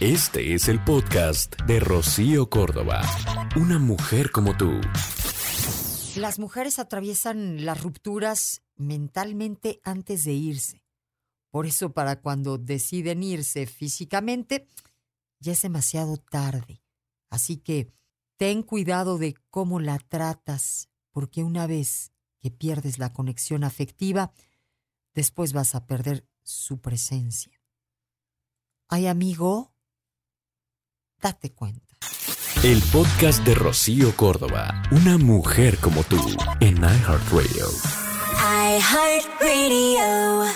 Este es el podcast de Rocío Córdoba. Una mujer como tú. Las mujeres atraviesan las rupturas mentalmente antes de irse. Por eso para cuando deciden irse físicamente, ya es demasiado tarde. Así que ten cuidado de cómo la tratas, porque una vez que pierdes la conexión afectiva, después vas a perder su presencia. Ay, amigo, date cuenta. El podcast de Rocío Córdoba. Una mujer como tú en iHeartRadio. iHeartRadio.